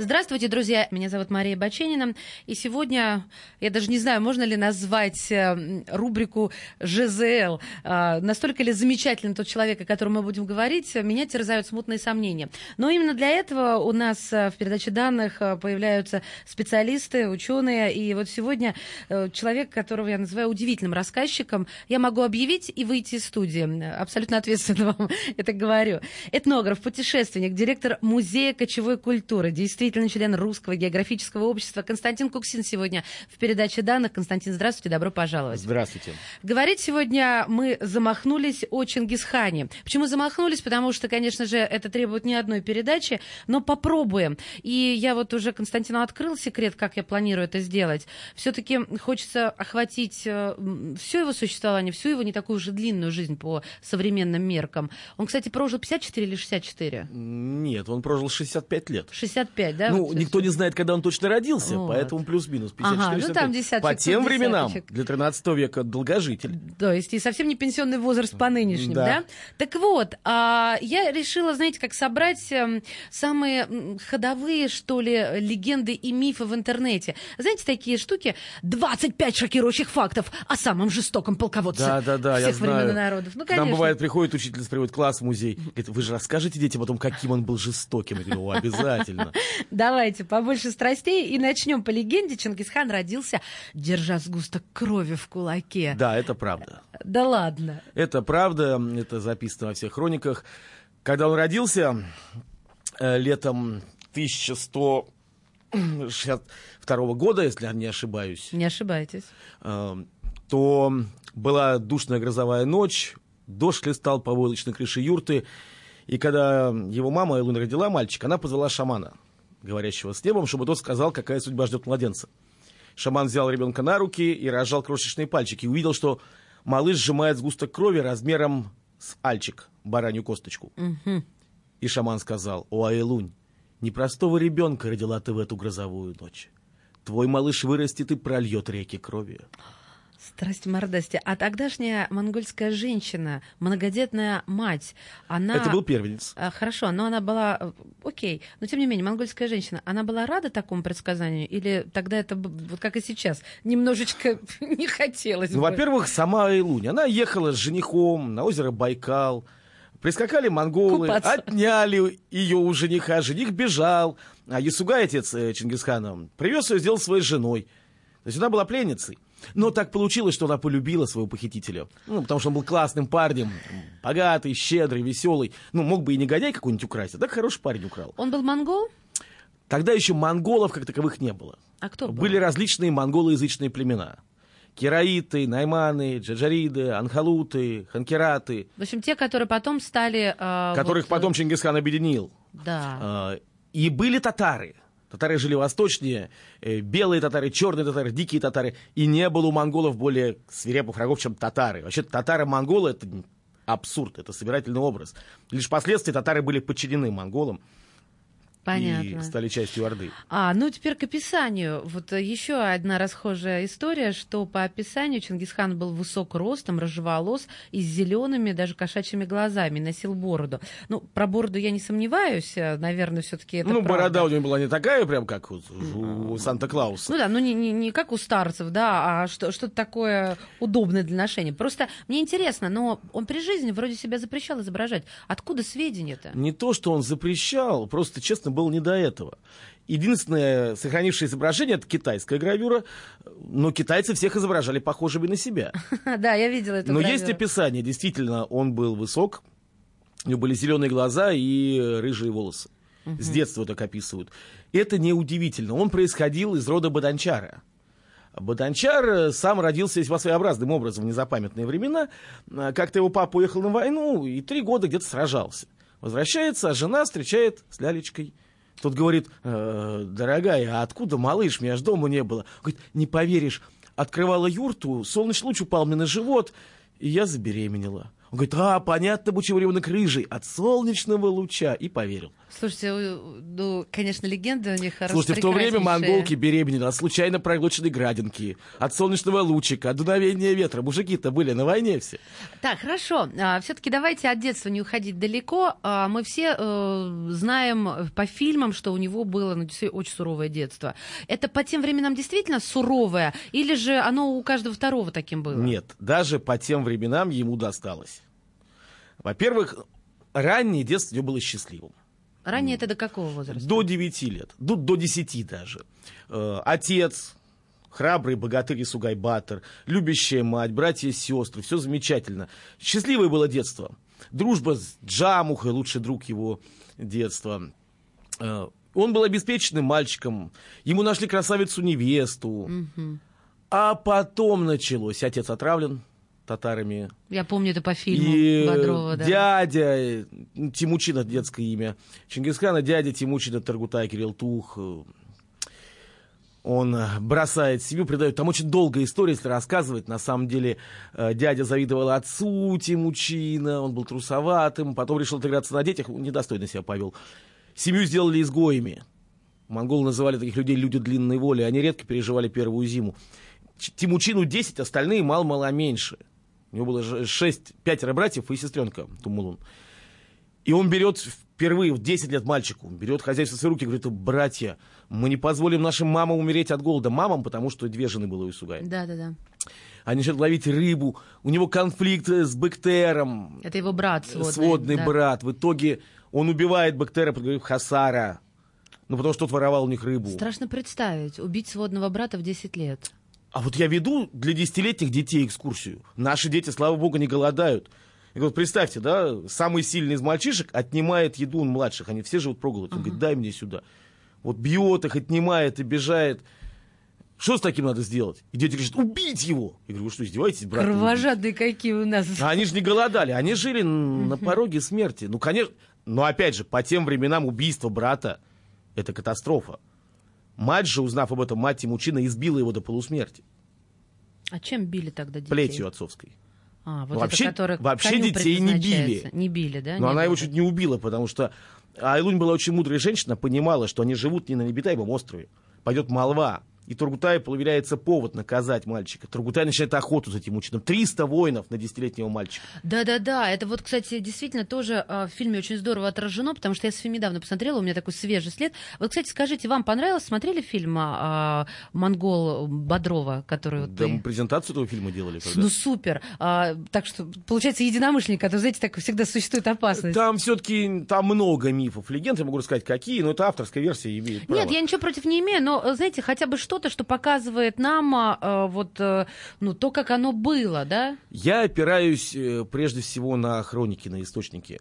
Здравствуйте, друзья. Меня зовут Мария Баченина. И сегодня, я даже не знаю, можно ли назвать э, рубрику ЖЗЛ. А, настолько ли замечательный тот человек, о котором мы будем говорить, меня терзают смутные сомнения. Но именно для этого у нас э, в передаче данных э, появляются специалисты, ученые. И вот сегодня человек, которого я называю удивительным рассказчиком, я могу объявить и выйти из студии. Абсолютно ответственно вам это говорю. Этнограф, путешественник, директор музея кочевой культуры. Действительно действительно член Русского географического общества Константин Куксин сегодня в передаче данных. Константин, здравствуйте, добро пожаловать. Здравствуйте. Говорить сегодня мы замахнулись о Чингисхане. Почему замахнулись? Потому что, конечно же, это требует не одной передачи, но попробуем. И я вот уже Константину открыл секрет, как я планирую это сделать. Все-таки хочется охватить э, все его существование, всю его не такую уже длинную жизнь по современным меркам. Он, кстати, прожил 54 или 64? Нет, он прожил 65 лет. 65, да? Ну, вот никто не знает, когда он точно родился, вот. поэтому плюс-минус 54 ага, ну, там десяточек, По тем временам, для 13 века, долгожитель. То есть и совсем не пенсионный возраст по нынешним, да? да? Так вот, а, я решила, знаете, как собрать э, самые ходовые, что ли, легенды и мифы в интернете. Знаете, такие штуки, 25 шокирующих фактов о самом жестоком полководце да, да, да, всех я времен знаю. и народов. Ну, конечно. Нам бывает, приходит учительница, приводит класс в музей, говорит, вы же расскажете детям о том, каким он был жестоким. Я говорю, обязательно. Давайте побольше страстей и начнем по легенде. Чингисхан родился, держа сгусток крови в кулаке. Да, это правда. Да ладно. Это правда, это записано во всех хрониках. Когда он родился, э, летом 1162 года, если я не ошибаюсь. Не ошибаетесь. Э, то была душная грозовая ночь, дождь листал по войлочной крыше юрты, и когда его мама Элун родила мальчика, она позвала шамана – говорящего с небом, чтобы тот сказал, какая судьба ждет младенца. Шаман взял ребенка на руки и разжал крошечные пальчики. И увидел, что малыш сжимает сгусток крови размером с альчик, баранью косточку. Угу. И шаман сказал, «О, Айлунь, непростого ребенка родила ты в эту грозовую ночь. Твой малыш вырастет и прольет реки крови». Страсть мордасти. А тогдашняя монгольская женщина, многодетная мать, она... Это был первенец. А, хорошо, но она была... Э, окей, но тем не менее, монгольская женщина, она была рада такому предсказанию? Или тогда это, вот как и сейчас, немножечко не хотелось Ну, во-первых, сама Илунь, она ехала с женихом на озеро Байкал, Прискакали монголы, Купаться. отняли ее у жениха, жених бежал, а Ясугай, отец э, Чингисхана, привез ее, сделал своей женой. То есть она была пленницей. Но так получилось, что она полюбила своего похитителя. Ну, потому что он был классным парнем, богатый, щедрый, веселый. Ну, мог бы и негодяй какой-нибудь украсть, а так хороший парень украл. Он был монгол? Тогда еще монголов как таковых не было. А кто был? Были различные монголоязычные племена. Кераиты, найманы, джаджариды, анхалуты, ханкераты. В общем, те, которые потом стали... Э, которых вот... потом Чингисхан объединил. Да. Э, и были татары. Татары жили восточнее, э, белые татары, черные татары, дикие татары. И не было у монголов более свирепых врагов, чем татары. Вообще татары-монголы — это абсурд, это собирательный образ. Лишь впоследствии татары были подчинены монголам. Понятно. и стали частью Орды. А, ну теперь к описанию. Вот еще одна расхожая история, что по описанию Чингисхан был высок ростом, рыжеволос и с зелеными, даже кошачьими глазами, носил бороду. Ну, про бороду я не сомневаюсь, э, наверное, все-таки это Ну, правда. борода у него была не такая, прям как у, у Санта-Клауса. Ну да, ну не, не, не как у старцев, да, а что, что-то такое удобное для ношения. Просто мне интересно, но он при жизни вроде себя запрещал изображать. Откуда сведения-то? Не то, что он запрещал, просто, честно, было не до этого. Единственное сохранившее изображение это китайская гравюра, но китайцы всех изображали похожими на себя. Да, я видела это. Но есть описание, действительно, он был высок, у него были зеленые глаза и рыжие волосы. С детства так описывают. Это неудивительно. Он происходил из рода Баданчара. Баданчар сам родился весьма своеобразным образом в незапамятные времена. Как-то его папа уехал на войну и три года где-то сражался. Возвращается, а жена встречает с лялечкой – тот говорит, э, дорогая, а откуда малыш? Меня аж дома не было. Говорит, не поверишь, открывала юрту, солнечный луч упал мне на живот, и я забеременела. Он говорит, а, понятно, почему ребенок рыжий, от солнечного луча. И поверил. Слушайте, ну, конечно, легенды у них Слушайте, в то время монголки беременели от случайно проглоченной градинки, от солнечного лучика, от дуновения ветра. Мужики-то были на войне все. Так, хорошо. А, Все-таки давайте от детства не уходить далеко. А, мы все э, знаем по фильмам, что у него было ну, очень суровое детство. Это по тем временам действительно суровое? Или же оно у каждого второго таким было? Нет, даже по тем временам ему досталось. Во-первых, раннее детство у него было счастливым. Ранее это до какого возраста? До 9 лет, до, до 10 даже. Э, отец, храбрый богатырь Сугайбатор, любящая мать, братья и сестры, все замечательно. Счастливое было детство. Дружба с Джамухой, лучший друг его детства. Э, он был обеспеченным мальчиком, ему нашли красавицу-невесту. Угу. А потом началось. Отец отравлен, татарами. Я помню это по фильму и Бодрова, да. дядя, Тимучина, детское имя, Чингисхана, дядя Тимучина, Таргутай, Кирилл Тух, он бросает семью, предает. Там очень долгая история, если рассказывать. На самом деле э, дядя завидовал отцу Тимучина, он был трусоватым, потом решил отыграться на детях, недостойно себя повел. Семью сделали изгоями. Монголы называли таких людей люди длинной воли, они редко переживали первую зиму. Тимучину 10, остальные мало-мало меньше. У него было шесть, пятеро братьев и сестренка Тумулун. И он берет впервые в 10 лет мальчику, берет хозяйство в свои руки и говорит, братья, мы не позволим нашим мамам умереть от голода. Мамам, потому что две жены было у Исугая. Да, да, да. Они начинают ловить рыбу. У него конфликт с Бектером. Это его брат сводный. Сводный да. брат. В итоге он убивает Бектера, подговорив Хасара. Ну, потому что тот воровал у них рыбу. Страшно представить. Убить сводного брата в 10 лет. А вот я веду для десятилетних детей экскурсию. Наши дети, слава богу, не голодают. И вот представьте, да, самый сильный из мальчишек отнимает еду у младших. Они все живут проголодь. Он uh-huh. говорит, дай мне сюда. Вот бьет их, отнимает, обижает. Что с таким надо сделать? И дети говорят, убить его. Я говорю, вы что, издеваетесь, брат? Кровожадные какие у нас. А они же не голодали, они жили на пороге смерти. Ну, конечно, но опять же, по тем временам убийство брата – это катастрофа. Мать же, узнав об этом, мать Тимучина избила его до полусмерти. А чем били тогда детей? Плетью отцовской. А, вот вообще это, вообще детей не били. Не били, да? Но не она его чуть не убила, потому что Айлунь была очень мудрая женщина, понимала, что они живут не на Небитаевом острове. Пойдет молва, и Тургутай появляется повод наказать мальчика. Тургутай начинает охоту за этим ученым. 300 воинов на десятилетнего мальчика. Да-да-да, это вот, кстати, действительно тоже э, в фильме очень здорово отражено, потому что я фильм недавно посмотрела, у меня такой свежий след. Вот, кстати, скажите, вам понравилось? Смотрели фильм э, «Монгол» Бодрова, который... Вот да, вы... мы презентацию этого фильма делали. Когда? Ну, супер. А, так что, получается, единомышленник, а то, знаете, так всегда существует опасность. Там все-таки там много мифов, легенд, я могу рассказать, какие, но это авторская версия имеет право. Нет, я ничего против не имею, но, знаете, хотя бы что что-то, что показывает нам э, вот, э, ну, то, как оно было, да? Я опираюсь э, прежде всего на хроники, на источники.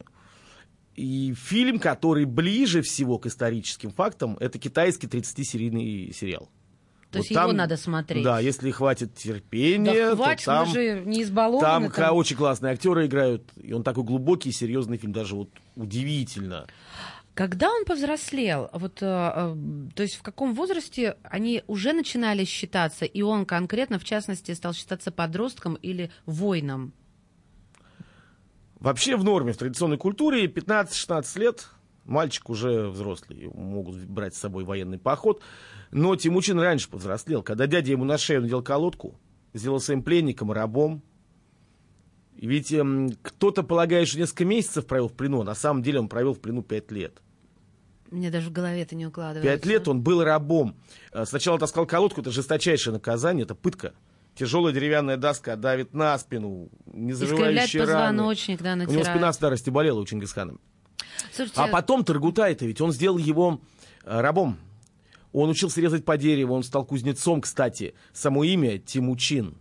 И фильм, который ближе всего к историческим фактам, это китайский 30-серийный сериал. То вот есть там, его надо смотреть. Да, если хватит терпения, да хватит, то там, мы же не избалованы. Там, там очень классные актеры играют, и он такой глубокий, серьезный фильм, даже вот удивительно. Когда он повзрослел, вот, э, э, то есть в каком возрасте они уже начинали считаться, и он конкретно, в частности, стал считаться подростком или воином? Вообще в норме, в традиционной культуре 15-16 лет мальчик уже взрослый, могут брать с собой военный поход. Но Тимучин раньше повзрослел, когда дядя ему на шею надел колодку, сделался им пленником, рабом. Ведь эм, кто-то полагает, несколько месяцев провел в плену, а на самом деле он провел в плену 5 лет. Мне даже в голове это не укладывается. Пять лет он был рабом. Э, сначала таскал колодку, это жесточайшее наказание, это пытка. Тяжелая деревянная доска давит на спину, не заживающие раны. позвоночник, да, натирает. У него спина старости болела у Чингисхана. Слушайте... А потом Таргутай-то ведь он сделал его э, рабом. Он учился резать по дереву, он стал кузнецом, кстати. Само имя Тимучин.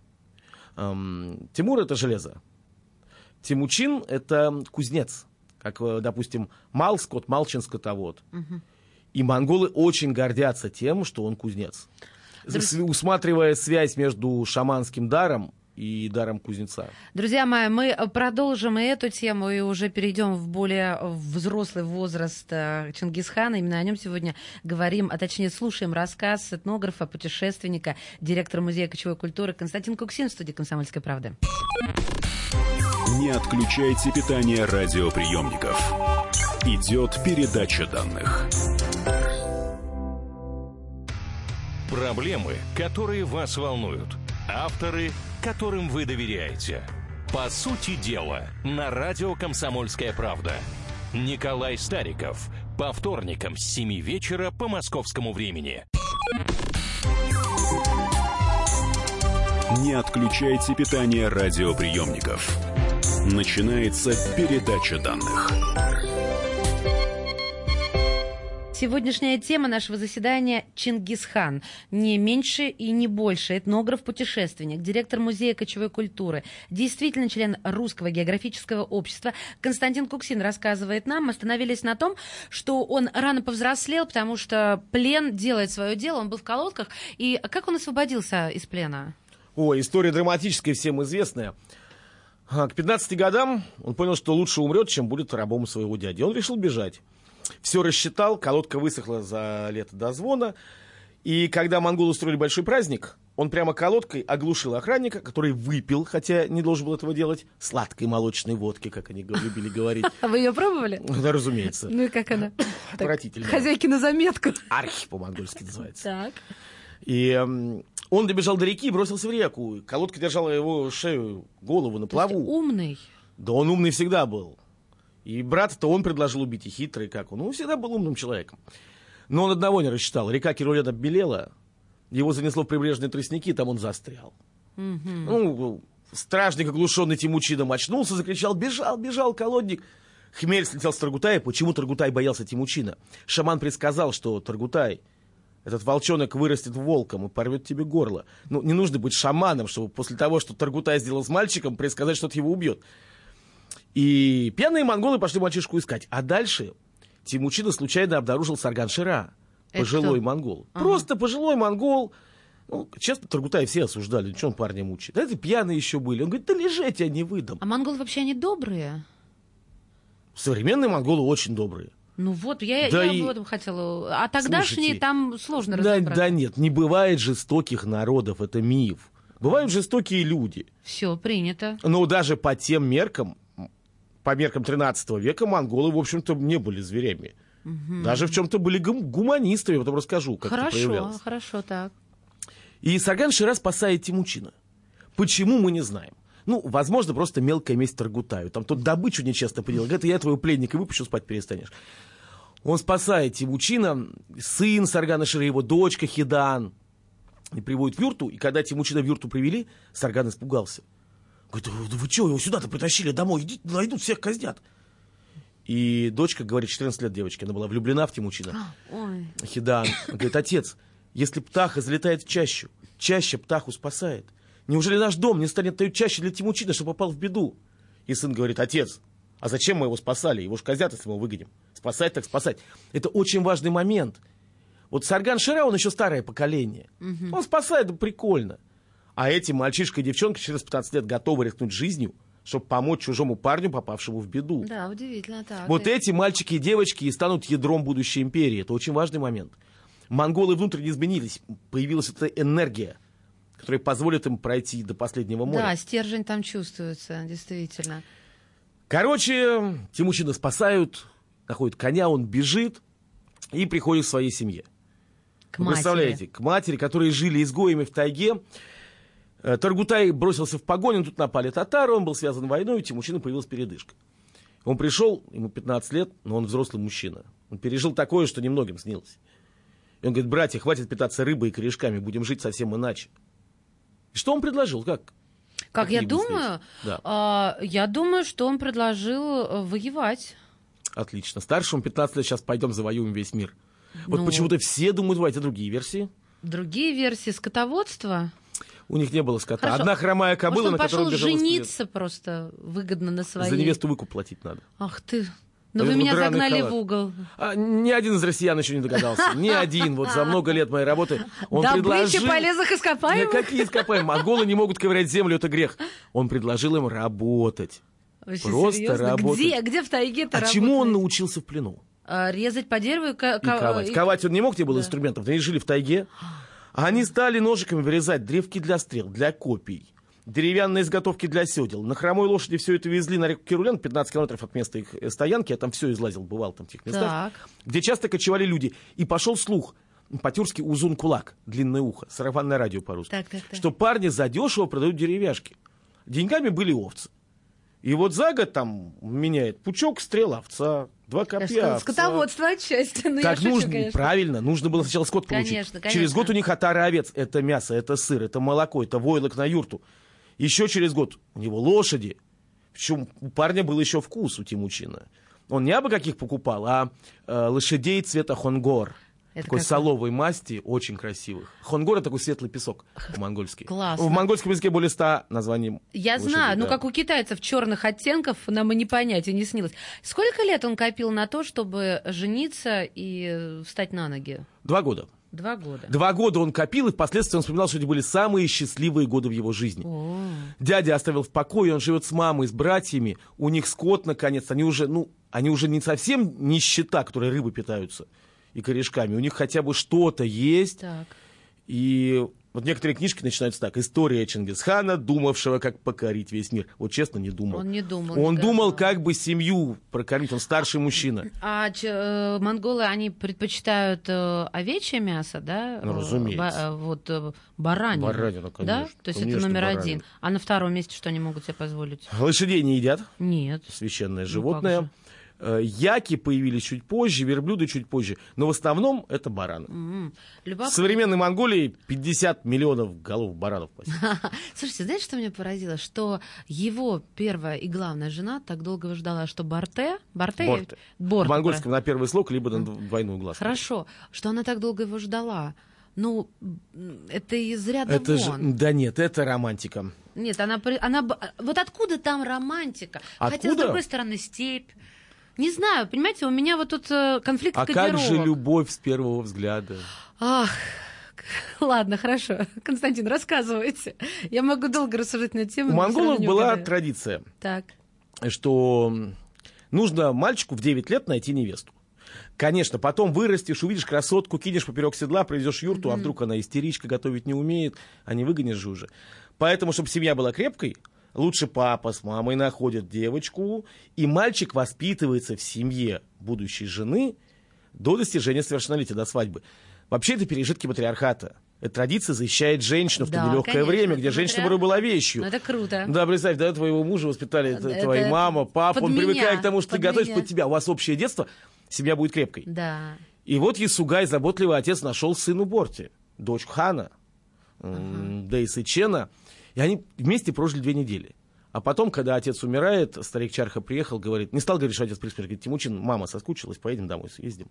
Эм, Тимур — это железо. Тимучин — это кузнец как, э, допустим, Мал скот, Малчин скотовод. Угу. И монголы очень гордятся тем, что он кузнец. Друзья... Усматривая связь между шаманским даром и даром кузнеца. Друзья мои, мы продолжим и эту тему, и уже перейдем в более взрослый возраст э, Чингисхана. Именно о нем сегодня говорим, а точнее слушаем рассказ этнографа, путешественника, директора Музея кочевой культуры Константин Куксин в студии «Комсомольской правды». Не отключайте питание радиоприемников. Идет передача данных. Проблемы, которые вас волнуют. Авторы, которым вы доверяете. По сути дела, на радио «Комсомольская правда». Николай Стариков. По вторникам с 7 вечера по московскому времени. Не отключайте питание радиоприемников. Начинается передача данных. Сегодняшняя тема нашего заседания – Чингисхан. Не меньше и не больше. Этнограф-путешественник, директор Музея кочевой культуры, действительно член Русского географического общества. Константин Куксин рассказывает нам. Мы остановились на том, что он рано повзрослел, потому что плен делает свое дело. Он был в колодках. И как он освободился из плена? О, история драматическая, всем известная. А, К 15 годам он понял, что лучше умрет, чем будет рабом своего дяди. Он решил бежать. Все рассчитал, колодка высохла за лето до звона. И когда монголы устроили большой праздник, он прямо колодкой оглушил охранника, который выпил, хотя не должен был этого делать, сладкой молочной водки, как они любили говорить. А вы ее пробовали? Да, разумеется. Ну и как она? Отвратительно. Хозяйки на заметку. Архи по-монгольски называется. Так. И он добежал до реки и бросился в реку. Колодка держала его шею, голову на То плаву. умный. Да он умный всегда был. И брата-то он предложил убить, и хитрый как он. Он всегда был умным человеком. Но он одного не рассчитал. Река Кирулет оббелела, его занесло в прибрежные тростники, там он застрял. Ну, стражник, оглушенный Тимучином, очнулся, закричал, бежал, бежал, колодник. Хмель слетел с Таргутая. Почему Таргутай боялся Тимучина? Шаман предсказал, что Таргутай, этот волчонок вырастет волком и порвет тебе горло. Ну, не нужно быть шаманом, чтобы после того, что Таргутай сделал с мальчиком, предсказать, что тот его убьет. И пьяные монголы пошли мальчишку искать. А дальше Тимучина случайно обнаружил Сарган Шира, Это пожилой кто? монгол. Просто пожилой монгол. Ну, честно, Таргутай все осуждали, что он парня мучает. Да это пьяные еще были. Он говорит, да лежать я не выдам. А монголы вообще они добрые? Современные монголы очень добрые. Ну вот, я, Да я и- об этом хотела. А тогдашние Слушайте, там сложно Да, разобраться. да нет, не бывает жестоких народов, это миф. Бывают жестокие люди. Все, принято. Но даже по тем меркам, по меркам 13 века, монголы, в общем-то, не были зверями. Даже в чем-то были гум- гуманистами, я потом расскажу, как это хорошо, проявлялось. хорошо, так. И Сарган Шира спасает Тимучина. Почему, мы не знаем. Ну, возможно, просто мелкая месть Таргутаю. Там тот добычу нечестно поделал. Говорит, я твоего пленника выпущу, спать перестанешь. Он спасает Тимучина, сын Саргана Шира, его дочка Хидан. И приводит в юрту, и когда Тимучина в юрту привели, Сарган испугался. Говорит, да вы что, его сюда-то притащили домой, идите, найдут, всех казнят. И дочка, говорит, 14 лет девочки, она была влюблена в Тимучина. Ой. Хидан. Он говорит, отец, если птаха залетает в чащу, чаще птаху спасает. Неужели наш дом не станет той чаще для Тимучина, что попал в беду? И сын говорит, отец, а зачем мы его спасали? Его ж казнят, если мы его выгоним. Спасать так спасать. Это очень важный момент. Вот Сарган Шира, он еще старое поколение. Он спасает, да прикольно. А эти мальчишка и девчонка через 15 лет готовы рискнуть жизнью, чтобы помочь чужому парню, попавшему в беду. Да, удивительно, так. Вот И- эти мальчики и девочки и станут ядром будущей империи. Это очень важный момент. Монголы внутренне изменились. Появилась эта энергия, которая позволит им пройти до последнего моря. Да, стержень там чувствуется, действительно. Короче, Тимучина спасают, находят коня, он бежит и приходит к своей семье. К Вы матери. представляете, к матери, которые жили изгоями в тайге. Э, Таргутай бросился в погоню, тут напали татары, он был связан войной, у Тимучина появилась передышка. Он пришел, ему 15 лет, но он взрослый мужчина. Он пережил такое, что немногим снилось. И он говорит, братья, хватит питаться рыбой и корешками, будем жить совсем иначе. И что он предложил? Как? Как я Какие мысли? думаю, Да. а, я думаю, что он предложил э, воевать. Отлично. Старшему 15 лет, сейчас пойдем завоюем весь мир. Вот Ну. почему-то все думают, давайте другие версии. Другие версии скотоводства. У них не было скота. Хорошо. Одна хромая кобыла, Может, он на которой пошел жениться просто выгодно на своей. За невесту выкуп платить надо. Ах ты. Ну Вот вы меня загнали халат. в угол. А, ни один из россиян еще не догадался. Ни один. Вот за много лет моей работы он Добыча предложил... полезных Да ископаемых. какие ископаемые? Монголы не могут ковырять землю, это грех. Он предложил им работать. Вообще Просто серьезно? работать. Где, где в тайге-то А чему он научился в плену? А, резать по дереву и, ко- И ко- ковать. и- Ковать он не мог, не было Да. инструментов. Они жили в тайге. А они стали ножиками вырезать древки для стрел, для копий. деревянные изготовки для седел. На хромой лошади все это везли на реку Кирулен, 15 километров от места их э, стоянки. Я там все излазил, бывал там в тех местах. Так. Где часто кочевали люди. И пошел слух, по-тюркски узун кулак, длинное ухо, сарафанное радио по-русски, Так, так, так. что парни задешево продают деревяшки. Деньгами были овцы. И вот за год там меняет пучок стрел овца, два копья овца. Скотоводство отчасти. Ну, я Так шучу, нужно, конечно. правильно, нужно было сначала скот получить. Конечно, конечно. Через год у них отара овец, это мясо, это сыр, это молоко, это войлок на юрту. Еще через год у него лошади. Причем у парня был еще вкус у Тимучина. Он не абы каких покупал, а э, лошадей цвета хонгор. Это такой какой? соловой масти, очень красивых. Хонгор это такой светлый песок по-монгольски. Классно. В монгольском языке более ста названий. Я лошадей, знаю, ну да. как у китайцев черных оттенков нам и не понять, и не снилось. Сколько лет он копил на то, чтобы жениться и встать на ноги? Два года. Два года. Два года он копил, и впоследствии он вспоминал, что это были самые счастливые годы в его жизни. О, Дядя оставил в покое, он живет с мамой, с братьями, у них скот, наконец, они уже, ну, они уже не совсем нищета, которые рыбы питаются и корешками, у них хотя бы что-то есть, так. и вот некоторые книжки начинаются так, история Чингисхана, думавшего, как покорить весь мир. Вот честно, не думал. Он не думал. Он да. думал, как бы семью прокормить, он старший мужчина. А э, монголы, они предпочитают э, овечье мясо, да? Ну, Э, разумеется. ба- э, вот э, баранину. Баранину, Да? конечно, То есть конечно, это номер баранину. один. А на втором месте что они могут себе позволить? Лошадей не едят, Нет. священное Ну, животное. Э, Яки появились чуть позже, верблюды чуть позже, но в основном это бараны. М, В Любопытно. современной Монголии 50 миллионов голов баранов. Слушайте, знаете, что меня поразило? Что его первая и главная жена так долго ждала, что Барте... Барте? Борте. Борте, В монгольском на первый слог, либо на двойную глаз. Хорошо, что она так долго его ждала. Ну, это из ряда Это же, вон. да нет, это романтика. Нет, она, она... Вот откуда там романтика? Хотя, с Откуда? другой стороны, степь. Не знаю, понимаете, у меня вот тут э, конфликт А как же любовь с первого взгляда? Ах, ладно, хорошо. Константин, рассказывайте. Я могу долго рассуждать на тему. У монголов была угадаю. традиция, Так. что нужно мальчику в 9 лет найти невесту. Конечно, потом вырастешь, увидишь красотку, кинешь поперек седла, привезешь юрту, а вдруг она истеричка, готовить не умеет, а не выгонишь же уже. Поэтому, чтобы семья была крепкой, лучше папа с мамой находят девочку, и мальчик воспитывается в семье будущей жены до достижения совершеннолетия, до свадьбы. Вообще это пережитки матриархата. Эта традиция защищает женщину в то Да, нелегкое конечно, время, это где женщина порой была вещью. Ну, это круто. Да, представь, да, твоего мужа воспитали Это твоя мама, папа, под он меня, привыкает к тому, что ты под готовишь меня. под тебя. У вас общее детство, семья будет крепкой. Да. И вот Ясугай, заботливый отец, нашел сыну Борти, дочь хана, м, Дейсы Чена, и они вместе прожили две недели. А потом, когда отец умирает, старик Чарха приехал, говорит, не стал говорить, что отец при смерти, говорит, Тимучин, мама соскучилась, поедем домой, съездим.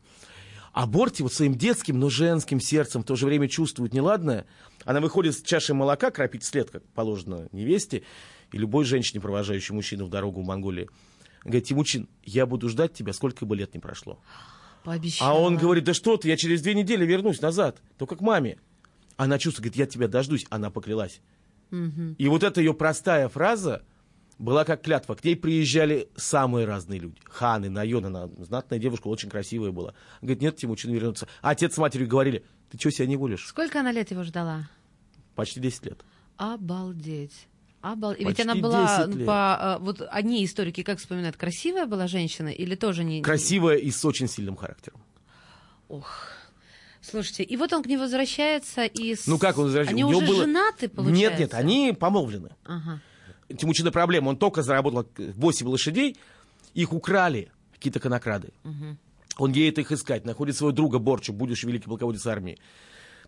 А Борти вот своим детским, но женским сердцем в то же время чувствует неладное. Она выходит с чашей молока кропить след, как положено невесте, и любой женщине, провожающей мужчину в дорогу в Монголии. Говорит, Тимучин, я буду ждать тебя, сколько бы лет не прошло. Пообещала. А он говорит, да что ты, я через две недели вернусь назад, только к маме. Она чувствует, говорит, я тебя дождусь. Она поклялась. И вот эта ее простая фраза была как клятва. К ней приезжали самые разные люди. Ханы, Найон, она знатная девушка, очень красивая была. Говорит, нет, Тимучин вернуться. А отец с матерью говорили, ты что себя не волишь? Сколько она лет его ждала? Почти 10 лет. Обалдеть. Обалдеть. Ведь Почти она была 10 лет. по... э, Вот одни историки как вспоминают, красивая была женщина или тоже не... Красивая и с очень сильным характером. Ох. Слушайте, и вот он к ней возвращается и... с- Ну как он возвращается? Они У него уже было- женаты, получается? Нет, нет, они помолвлены. Ага. Тимучина проблема. Он только заработал 8 лошадей, их украли какие-то конокрады. Он едет их искать, находит своего друга Борчу, будущий великий полководец армии.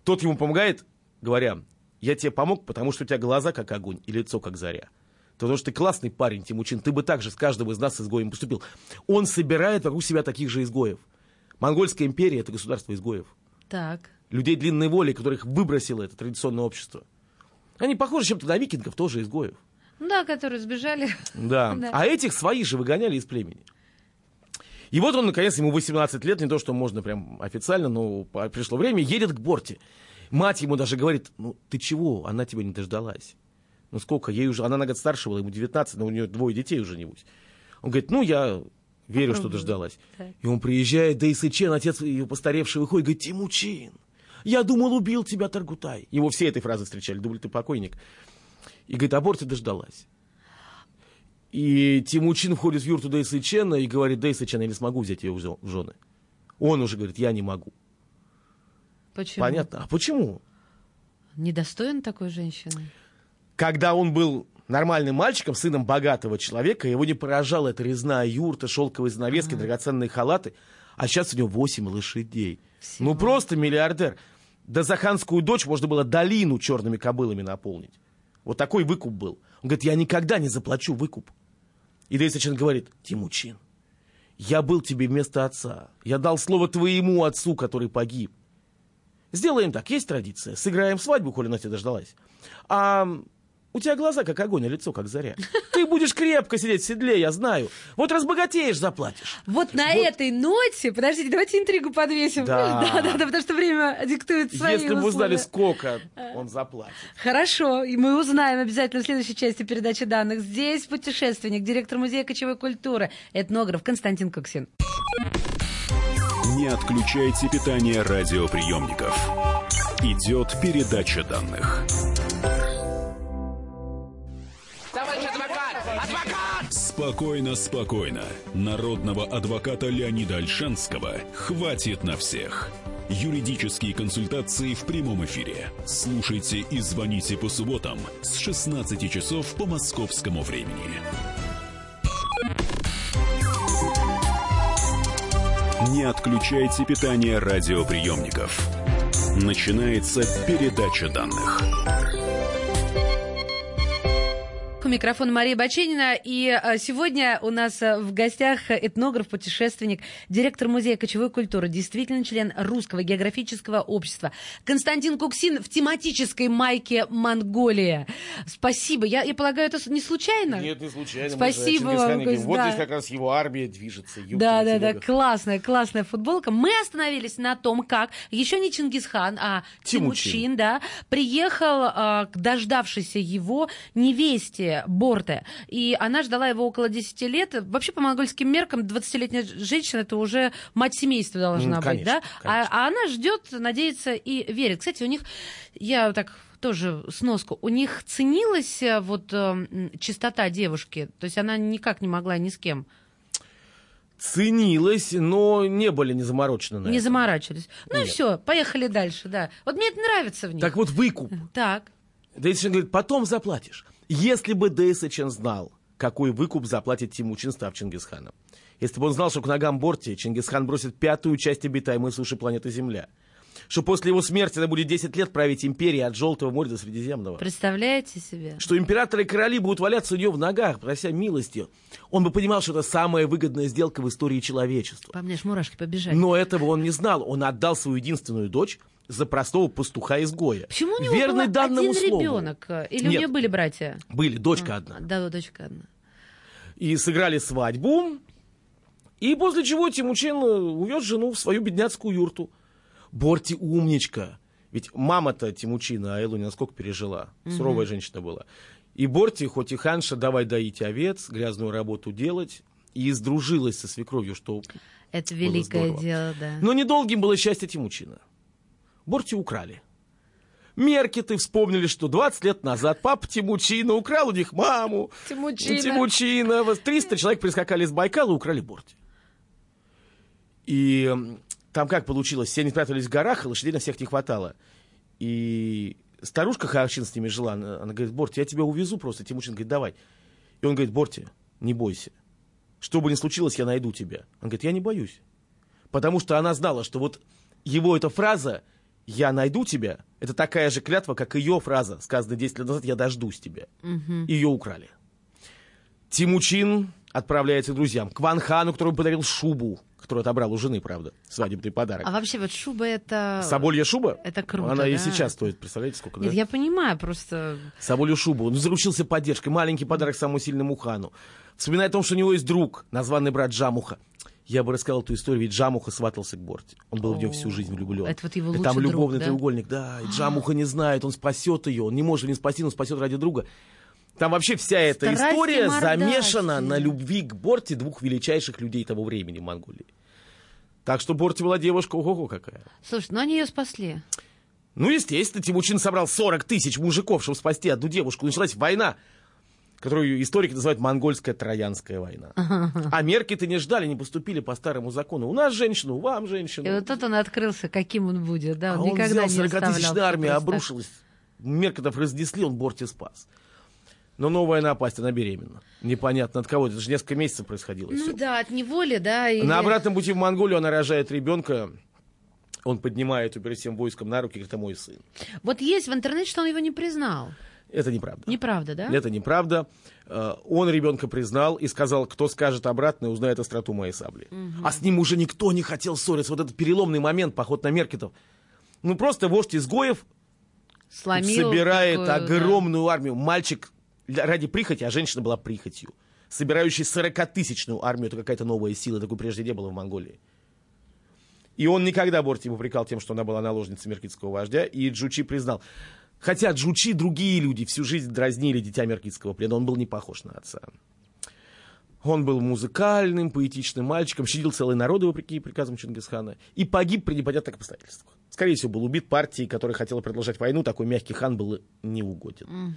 Тот ему помогает, говоря, я тебе помог, потому что у тебя глаза как огонь и лицо как заря. Потому что ты классный парень, Тимучин, ты бы так же с каждым из нас изгоем поступил. Он собирает вокруг себя таких же изгоев. Монгольская империя – это государство изгоев. Так. Людей длинной воли, которых выбросило это традиционное общество. Они похожи чем-то на викингов, тоже изгоев. Ну да, которые сбежали. Да. Да. А этих свои же выгоняли из племени. И вот он, наконец, ему 18 лет, не то, что можно прям официально, но пришло время, едет к Борте. Мать ему даже говорит, ну ты чего, она тебя не дождалась. Ну сколько, ей уже, она на год старше была, ему 19, но у нее двое детей уже небось. Он говорит, ну я верю, что дождалась. Так. И он приезжает, да и Сычен, отец ее постаревший, выходит, говорит, Тимучин, я думал, убил тебя Таргутай. Его все этой фразы встречали, думали, ты покойник. И говорит, а Борти дождалась. И Тимучин входит в юрту Дейса Чена и говорит, Дейса Чен, я не смогу взять ее в жены. Он уже говорит, я не могу. Почему? Понятно. А почему? Недостоин такой женщины? Когда он был нормальным мальчиком, сыном богатого человека, его не поражала эта резная юрта, шелковые занавески, Ага. драгоценные халаты. А сейчас у него 8 лошадей. Всего. Ну просто миллиардер. Да за ханскую дочь можно было долину черными кобылами наполнить. Вот такой выкуп был. Он говорит, я никогда не заплачу выкуп. И Дейсачин говорит, Тимучин, я был тебе вместо отца. Я дал слово твоему отцу, который погиб. Сделаем так, есть традиция. Сыграем свадьбу, коли Настя дождалась. А у тебя глаза как огонь, а лицо как заря. Ты будешь крепко сидеть в седле, я знаю. Вот разбогатеешь, заплатишь. Вот на этой ноте, подождите, давайте интригу подвесим. Да. да, да, да, потому что время диктует свои Если бы узнали, условия. сколько он заплатит. Хорошо, и мы узнаем обязательно в следующей части передачи данных. Здесь путешественник, директор музея кочевой культуры, этнограф Константин Коксин. Не отключайте питание радиоприемников. Идет передача данных. Спокойно, спокойно. Народного адвоката Леонида Альшанского хватит на всех. Юридические консультации в прямом эфире. Слушайте и звоните по субботам с 16 часов по московскому времени. Не отключайте питание радиоприемников. Начинается передача данных. У микрофона Мария Баченина. И э, сегодня у нас э, в гостях этнограф, путешественник, директор музея кочевой культуры, действительно член Русского географического общества Константин Куксин в тематической майке «Монголия». Спасибо. Я, я полагаю, это не случайно? Нет, не случайно. Спасибо вам. Вот да. здесь как раз его армия движется. Да, да, да, классная, классная футболка. Мы остановились на том, как еще не Чингисхан, а Тимучин. Тимучин, да, приехал а, к дождавшейся его невесте Борте. И она ждала его около 10 лет. Вообще, по монгольским меркам, 20-летняя женщина это уже мать семейства должна Ну, быть, конечно, да? А, конечно. а она ждет, надеется и верит. Кстати, у них, я так тоже сноску, у них ценилась э, вот э, чистота девушки, то есть она никак не могла ни с кем Ценилось, но не были не заморочены на Не это. заморачивались. Ну и Нет. все, поехали дальше, да. Вот мне это нравится в них. Так вот, выкуп. Так. Дейсачин говорит, потом заплатишь. Если бы Дейсачин знал, какой выкуп заплатит Тимучин, став Чингисханом. Если бы он знал, что к ногам Борти Чингисхан бросит пятую часть обитаемой суши планеты Земля. Что после его смерти она будет 10 лет править империей от Желтого моря до Средиземного. Представляете себе? Что императоры и короли будут валяться у нее в ногах, прося милости. Он бы понимал, что это самая выгодная сделка в истории человечества. По мне аж мурашки побежали. Но этого он не знал. Он отдал свою единственную дочь за простого пастуха-изгоя. Почему у него Верный был данному один слову. ребенок? Или у Нет. нее были братья? Были, дочка одна. Да, дочка одна. И сыграли свадьбу. И после чего Тимучин увез жену в свою бедняцкую юрту. Борти умничка. Ведь мама-то Тимучина Айлу насколько пережила. Суровая женщина была. И Борти, хоть и ханша, давай доить овец, грязную работу делать. И сдружилась со свекровью, что... Это великое здорово. дело, да. Но недолгим было счастье Тимучина. Борти украли. Меркеты вспомнили, что 20 лет назад папа Тимучина украл у них маму. Тимучина. Тимучина. Вот 300 человек прискакали с Байкала и украли Борти. И там как получилось? Все они спрятались в горах, и лошадей на всех не хватало. И старушка Харчин с ними жила. Она она говорит, Борти, я тебя увезу просто. Тимучин говорит, давай. И он говорит, Борти, не бойся. Что бы ни случилось, я найду тебя. Он говорит, я не боюсь. Потому что она знала, что вот его эта фраза «я найду тебя» это такая же клятва, как ее фраза, сказанная 10 лет назад «я дождусь тебя». Ее украли. Тимучин отправляется к друзьям. К Ван Хану, который подарил шубу, которую отобрал у жены, правда, свадебный подарок. А вообще вот шуба это... Соболья шуба? Это круто, Она и да. сейчас стоит, представляете, сколько, Нет, да? я понимаю, просто... Соболью шубу. Он заручился поддержкой. Маленький подарок самому сильному хану. Вспоминая о том, что у него есть друг, названный брат Джамуха. Я бы рассказал эту историю, ведь Джамуха сватался к Борте. Он был в нее всю жизнь влюблен. Это вот его И лучший Там друг, любовный да? треугольник, да. И Джамуха не знает, он спасет ее. Он не может не спасти, но спасет ради друга. Там вообще вся эта Страсти история мордасти. замешана на любви к Борте двух величайших людей того времени в Монголии. Так что Борти была девушка, ого-го какая. Слушай, ну они ее спасли. Ну, естественно, Тимучин собрал 40 тысяч мужиков, чтобы спасти одну девушку. Началась война, которую историки называют монгольская троянская война. А мерки-то не ждали, не поступили по старому закону. У нас женщину, у вам И женщину. вот тут он открылся, каким он будет, да, а он он никогда взял не 40-тысячная оставлял армия, просто обрушилась. Меркатов разнесли, он Борти спас. Но новая напасть, она беременна. Непонятно от кого. Это же несколько месяцев происходило. Ну всё. да, от неволи, да. или- На обратном пути в Монголию она рожает ребенка. Он поднимает ее перед всем войском на руки, говорит, это мой сын. Вот есть в интернете, что он его не признал. Это неправда. Неправда, да? Это неправда. Э, Он ребенка признал и сказал, кто скажет обратно, узнает остроту моей сабли. А с ним уже никто не хотел ссориться. Вот этот переломный момент, поход на Меркетов. Ну, просто вождь изгоев Сломил собирает такую, да. огромную армию. Мальчик ради прихоти, а женщина была прихотью. Собирающий 40-тысячную армию, это какая-то новая сила, такой прежде не было в Монголии. И он никогда Борти не упрекал тем, что она была наложницей меркитского вождя, и Джучи признал. Хотя Джучи другие люди всю жизнь дразнили дитя меркитского плена, он был не похож на отца. Он был музыкальным, поэтичным мальчиком, щадил целые народы, вопреки приказам Чингисхана, и погиб при непонятных обстоятельствах. Скорее всего, был убит партией, которая хотела продолжать войну, такой мягкий хан был не угоден.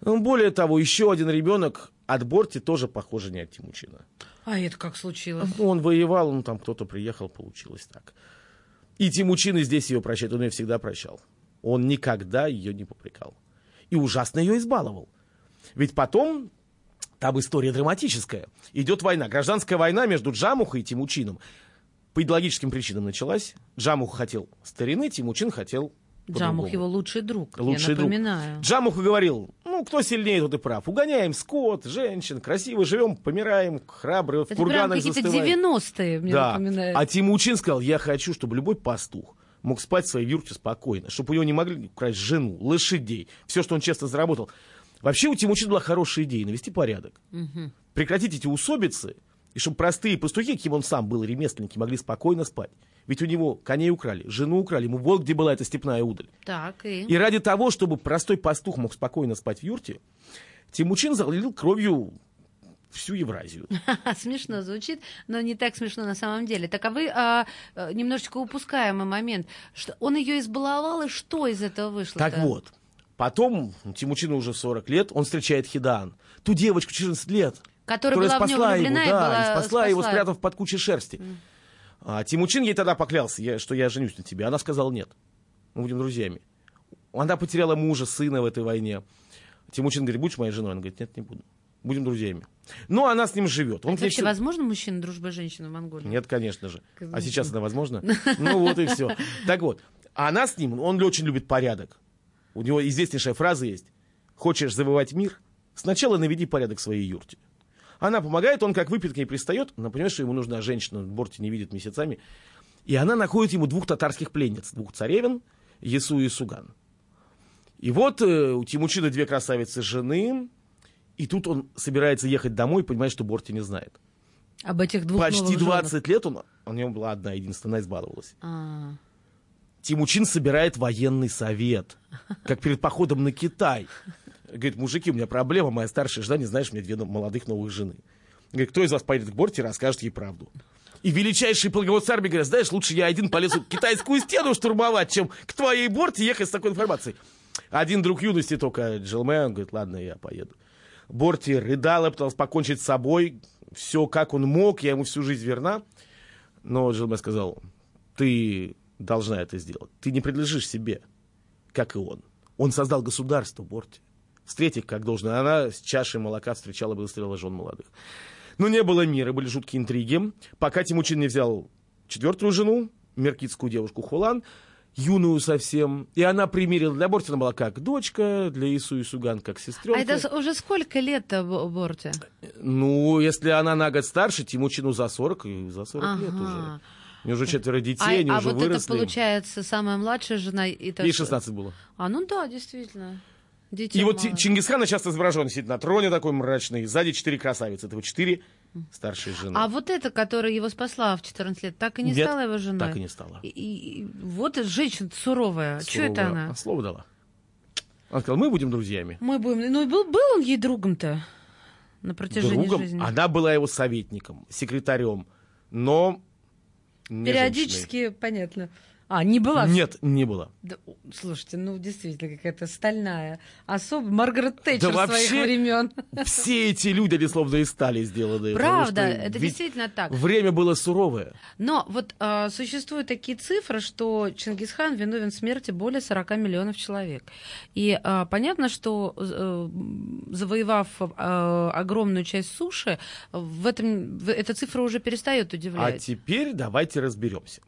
Ну, Более того, еще один ребенок от Борти тоже, похоже, не от Тимучина. А это как случилось? Он воевал, ну там кто-то приехал, получилось так. И Тимучин и здесь ее прощает, он ее всегда прощал. Он никогда ее не попрекал. И ужасно ее избаловал. Ведь потом, там история драматическая. Идет война, гражданская война между Джамухой и Тимучином. По идеологическим причинам началась. Джамух хотел старины, Тимучин хотел Джамух его лучший друг, Лучший я друг. напоминаю. Джамуха говорил, ну, кто сильнее, тот и прав. Угоняем скот, женщин, красиво живем, помираем, храбрые, в Это прям курганах какие-то застываем. 90-е, мне да. напоминает. А Тимучин сказал, я хочу, чтобы любой пастух мог спать в своей юрте спокойно, чтобы у него не могли украсть жену, лошадей, все, что он честно заработал. Вообще у Тимучина была хорошая идея навести порядок. Прекратить эти усобицы, и чтобы простые пастухи, кем он сам был, ремесленники, могли спокойно спать. Ведь у него коней украли, жену украли, ему вот где была эта степная удаль. Так, и... И ради того, чтобы простой пастух мог спокойно спать в юрте, Тимучин залил кровью всю Евразию. Смешно звучит, но не так смешно на самом деле. Так а вы а, а, немножечко упускаемый момент. Что он ее избаловал, и что из этого вышло? Так вот, потом, Тимучину уже 40 лет, он встречает Хидан, ту девочку 14 лет, Которая была в него спасла его, влюблена и да, была- и спасла, его, спасла. спрятав под кучей шерсти. А Тимучин ей тогда поклялся, я- что я женюсь на тебе. Она сказала нет, мы будем друзьями. Она потеряла мужа, сына в этой войне. Тимучин говорит, будешь моей женой? Она говорит, нет, не буду. Будем друзьями. Но она с ним живет. Он Это вообще всё- возможно мужчина, дружба женщины в Монголии? Нет, конечно же. А сейчас это возможно? Ну вот и все. Так вот, она с ним, он очень любит порядок. У него известнейшая фраза есть. Хочешь завоевать мир? Сначала наведи порядок в своей юрте. Она помогает, он как выпит к ней пристает, она понимает, что ему нужна женщина, Борти не видит месяцами. И она находит ему двух татарских пленниц, двух царевен, Ясу и Суган. И вот э, у Тимучина две красавицы жены, и тут он собирается ехать домой, понимает, что Борти не знает. Об этих двух Почти новых женах. 20 лет он, у него была одна единственная, избаловалась. А, Тимучин собирает военный совет, как перед походом на Китай. Говорит, мужики, у меня проблема, моя старшая жена, не знаешь, у меня две молодых новых жены. Говорит, кто из вас поедет к Борте и расскажет ей правду. И величайший полководец армии говорят, знаешь, лучше я один полезу китайскую стену штурмовать, чем к твоей Борте ехать с такой информацией. Один друг юности только, Джилмен, говорит, ладно, я поеду. Борти рыдал, пытался покончить с собой, все как он мог, я ему всю жизнь верна. Но Джилмен сказал, ты должна это сделать. Ты не принадлежишь себе, как и он. Он создал государство, Борти. Встреть их как должно. Она с чашей молока встречала бы выстрелила жен молодых. Но не было мира, были жуткие интриги. Пока Тимучин не взял четвертую жену, меркитскую девушку Хулан, юную совсем. И она примерила. Для Борти она была как дочка, для Ису и Суган как а сестренка. это с- уже сколько лет-то Бо- Борте? Ну, если она на год старше, Тимучину за 40, и за 40 лет Ага. уже. У нее уже четверо детей, А, они а уже вот это выросли. получается самая младшая жена и Ей что- 16 было. А, ну да, действительно. Детей И вот мало. Чингисхан часто изображен, сидит на троне такой мрачный, сзади четыре красавицы, это вот четыре старшие жены. А вот эта, которая его спасла в 14 лет, так и не Нет, стала его женой? так и не стала. И, и- вот женщина суровая. Что это она? а, Слово дала. Она сказала, мы будем друзьями. Мы будем... Ну, и был, был он ей другом-то на протяжении Другом. жизни. Она была его советником, секретарем, но не женщиной. Периодически, понятно. А, не была? Нет, не было. Да, слушайте, ну действительно какая-то стальная особа. Маргарет Тэтчер Да своих времен. Все эти люди, они словно из стали сделаны. Правда, это действительно так. Время было суровое. Но вот а, существуют такие цифры, что Чингисхан виновен в смерти более 40 миллионов человек. И а, понятно, что э, завоевав а, огромную часть суши, в этом, в- эта цифра уже перестает А удивлять. теперь давайте разберемся.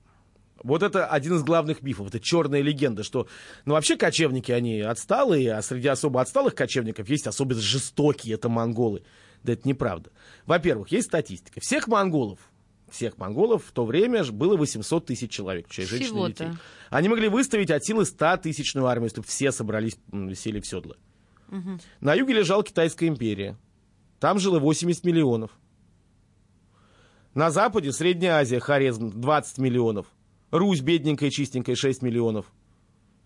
Вот это один из главных мифов, это черная легенда, что, ну, вообще кочевники, они отсталые, а среди особо отсталых кочевников есть особенно жестокие, это монголы. Да это неправда. Во-первых, есть статистика. Всех монголов, всех монголов в то время было 800 тысяч человек, включая женщин и детей. Они могли выставить от силы 100-тысячную армию, если бы все собрались, сели в седла. На юге лежала Китайская империя. Там жило 80 миллионов. На западе Средняя Азия, Хорезм, 20 миллионов. Русь, бедненькая, чистенькая, 6 миллионов.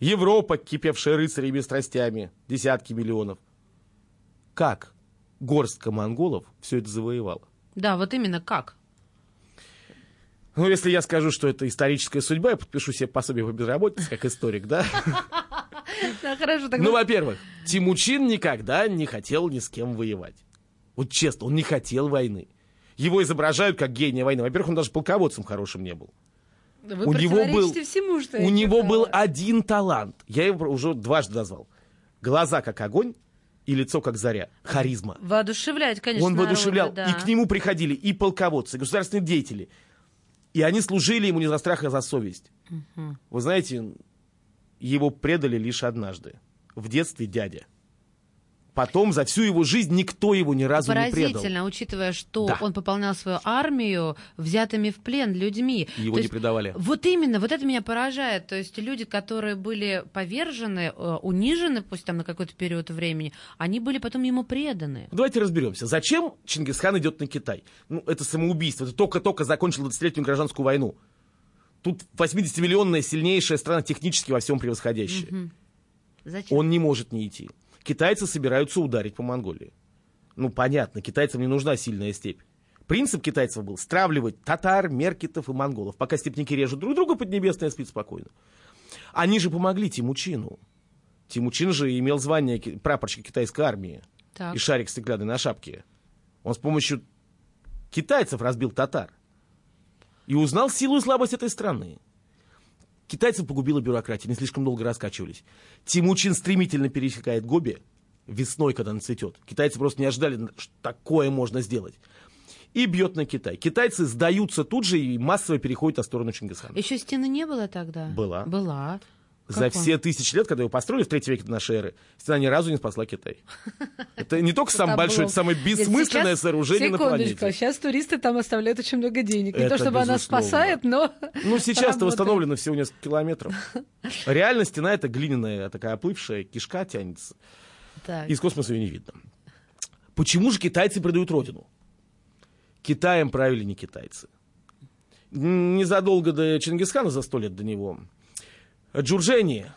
Европа, кипевшая рыцарями и страстями, десятки миллионов. Как горстка монголов все это завоевала? Да, вот именно как? Ну, если я скажу, что это историческая судьба, я подпишу себе пособие по безработице, как историк, да? Да, хорошо. Ну, во-первых, Тимучин никогда не хотел ни с кем воевать. Вот честно, он не хотел войны. Его изображают как гения войны. Во-первых, он даже полководцем хорошим не был. Вы у него был, всему, что у него читала. был один талант. Я его уже дважды назвал. Глаза как огонь и лицо как заря. Харизма. Воодушевлять, конечно, Он воодушевлял. народа, да. И к нему приходили и полководцы, и государственные деятели. И они служили ему не за страх, а за совесть. Вы знаете, его предали лишь однажды. В детстве дядя. Потом за всю его жизнь никто его ни разу не предал. Поразительно, учитывая, что Да. он пополнял свою армию взятыми в плен людьми. Его То не есть предавали. Вот именно, вот это меня поражает. То есть люди, которые были повержены, э, унижены, пусть там на какой-то период времени, они были потом ему преданы. Давайте разберемся. Зачем Чингисхан идет на Китай? Ну, это самоубийство. Это только-только закончил 20-летнюю гражданскую войну. Тут 80-миллионная сильнейшая страна, технически во всем превосходящая. Зачем? Он не может не идти. Китайцы собираются ударить по Монголии. Ну, понятно, китайцам не нужна сильная степь. Принцип китайцев был стравливать татар, меркитов и монголов. Пока степники режут друг друга, Поднебесная спит спокойно. Они же помогли Тимучину. Тимучин же имел звание прапорщика китайской армии Так. и шарик стеклянный на шапке. Он с помощью китайцев разбил татар. И узнал силу и слабость этой страны. Китайцев погубила бюрократия, не слишком долго раскачивались. Тимучин стремительно пересекает Гоби весной, когда он цветет. Китайцы просто не ожидали, что такое можно сделать. И бьет на Китай. Китайцы сдаются тут же и массово переходят на сторону Чингисхана. Еще стены не было тогда? Была. Была. За Как он? все тысячи лет, когда его построили в третьем веке до нашей эры, стена ни разу не спасла Китай. Это не только самое большое, это самое бессмысленное сооружение на планете. Сейчас туристы там оставляют очень много денег. не то чтобы она спасает, но... Ну, сейчас-то восстановлено всего несколько километров. Реально стена это глиняная, такая оплывшая, кишка тянется. Из космоса ее не видно. Почему же китайцы продают родину? Китаем правили не китайцы. Незадолго до Чингисхана, за сто лет до него, джуржени,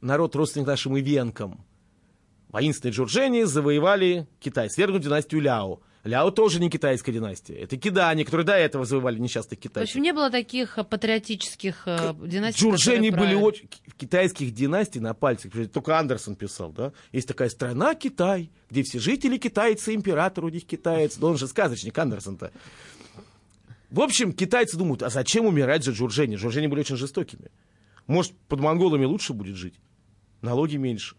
народ родственник нашим ивенкам, воинственные джуржени завоевали Китай, свергнув династию Ляо. Ляо тоже не китайская династия. Это кидане, которые до этого завоевали несчастных В китайцев. общем, не было таких э, патриотических э, династий, Джуржени были очень... Китайских династий на пальцах. Только Андерсон писал, да? Есть такая страна Китай, где все жители китайцы, император у них китаец. Но он же сказочник Андерсон-то. В общем, китайцы думают, а зачем умирать за Джуржени? Джуржени были очень жестокими. Может, под монголами лучше будет жить? Налоги меньше.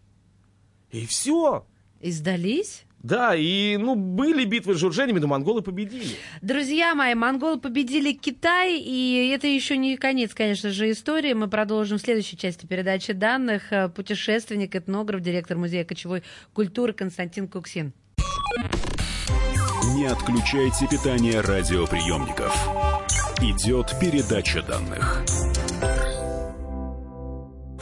И все. И сдались? Да, и, ну, были битвы с Джурженями, но монголы победили. Друзья мои, монголы победили Китай, и это еще не конец, конечно же, истории. Мы продолжим в следующей части передачи данных. Э, Путешественник, этнограф, директор Музея кочевой культуры Константин Куксин. Не отключайте питание радиоприемников. Идет передача данных.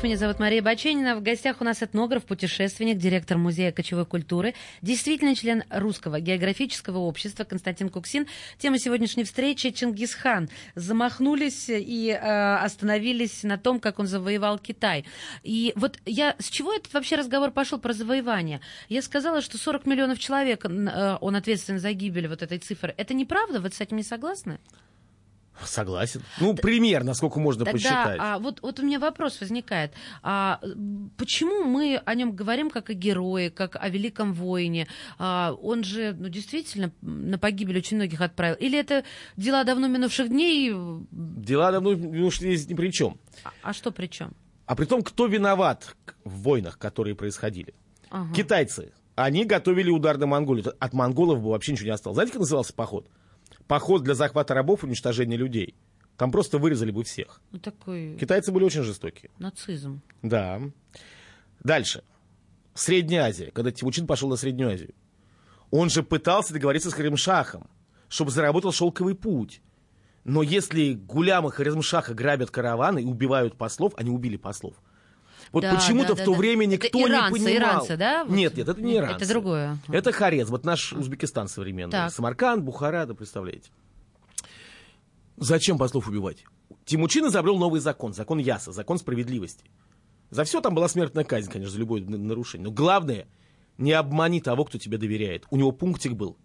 Меня зовут Мария Баченина. В гостях у нас этнограф, путешественник, директор Музея кочевой культуры, действительно член Русского географического общества Константин Куксин. Тема сегодняшней встречи – Чингисхан. Замахнулись и э, остановились на том, как он завоевал Китай. И вот я с чего этот вообще разговор пошел про завоевание? Я сказала, что 40 миллионов человек, э, он ответственен за гибель вот этой цифры. Это неправда? Вы с этим не согласны? Согласен. Ну, пример, насколько можно Тогда, посчитать. а, вот, вот у меня вопрос возникает. А, почему мы о нем говорим как о герое, как о великом воине? А, он же, ну, действительно, на погибель очень многих отправил. Или это дела давно минувших дней? Дела давно ушли ни при чем. А, а что при чем? А при том, кто виноват в войнах, которые происходили? Ага. Китайцы. Они готовили удар на Монголию. От монголов бы вообще ничего не осталось. Знаете, как назывался поход? Поход для захвата рабов и уничтожения людей. Там просто вырезали бы всех. Ну, такой Китайцы были очень жестокие. нацизм. Да. Дальше. Средняя Азия. Когда Тимучин пошел на Среднюю Азию. Он же пытался договориться с Харимшахом, чтобы заработал шелковый путь. Но если Гулям и Харизмшаха грабят караваны и убивают послов, они убили послов. Вот Да, почему-то да, в то да, да. время Это никто иранцы, не понимал. иранцы, да? Вот. Нет, нет, это не Это иранцы. другое. Это Хорезм, вот наш Узбекистан современный. Так. Самарканд, Бухара, да, представляете. Зачем послов убивать? Тимучин изобрел новый закон, закон Яса, закон справедливости. За все там была смертная казнь, конечно, за любое нарушение. Но главное, не обмани того, кто тебе доверяет. У него пунктик был